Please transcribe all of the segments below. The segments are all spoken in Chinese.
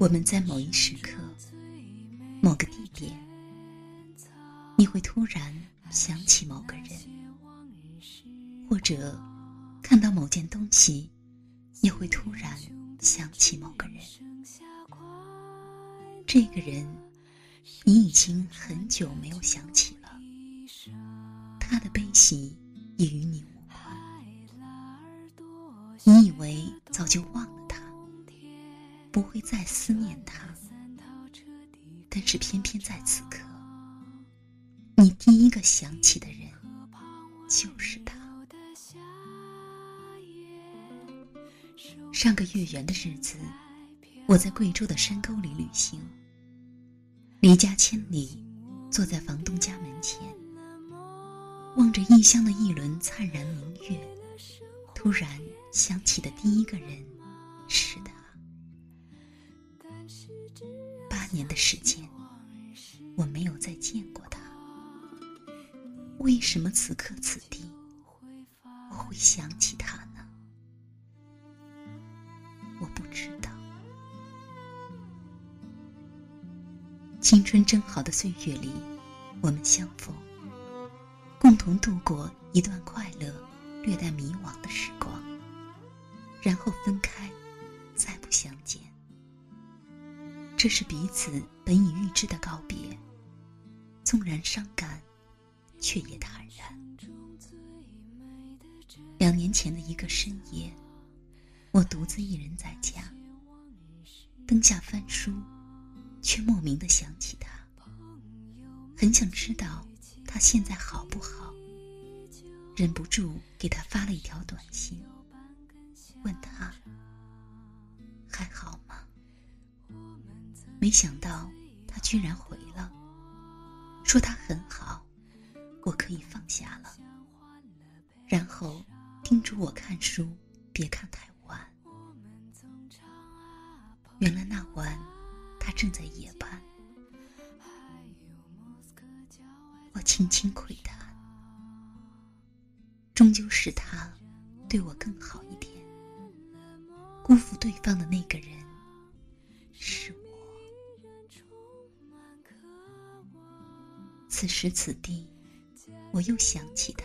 我们在某一时刻、某个地点，你会突然想起某个人，或者看到某件东西，你会突然想起某个人。这个人，你已经很久没有想起了，他的悲喜也与你无关。你以为早就忘了。不会再思念他，但是偏偏在此刻，你第一个想起的人就是他。上个月圆的日子，我在贵州的山沟里旅行，离家千里，坐在房东家门前，望着异乡的一轮灿然明月，突然想起的第一个人年的时间，我没有再见过他。为什么此刻此地，我会想起他呢？我不知道。青春正好的岁月里，我们相逢，共同度过一段快乐、略带迷惘的时光，然后分开，再不相见。这是彼此本已预知的告别，纵然伤感，却也坦然。两年前的一个深夜，我独自一人在家，灯下翻书，却莫名的想起他，很想知道他现在好不好，忍不住给他发了一条短信，没想到他居然回了，说他很好，我可以放下了。然后叮嘱我看书别看太晚。原来那晚他正在夜班，我轻轻喟叹，终究是他对我更好一点，辜负对方的那个人是。此时此地，我又想起他，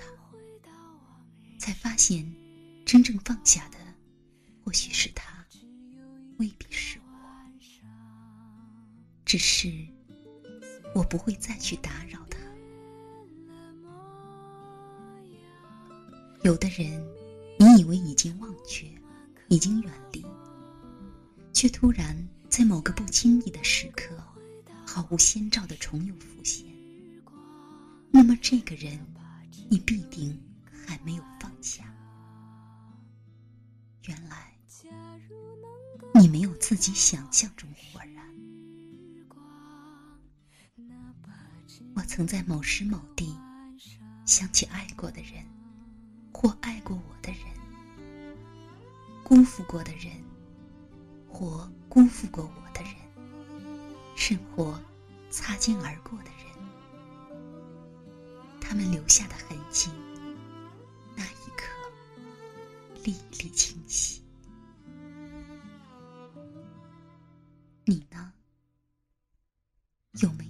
才发现，真正放下的，或许是他，未必是我。只是，我不会再去打扰他。有的人，你以为已经忘却，已经远离，却突然在某个不经意的时刻，毫无先兆的重又浮现。那么，这个人，你必定还没有放下。原来，你没有自己想象中豁然。我曾在某时某地，想起爱过的人，或爱过我的人，辜负过的人，或辜负过我的人，甚或擦肩而过的人。他们留下的痕迹，那一刻历历清晰。你呢？有没？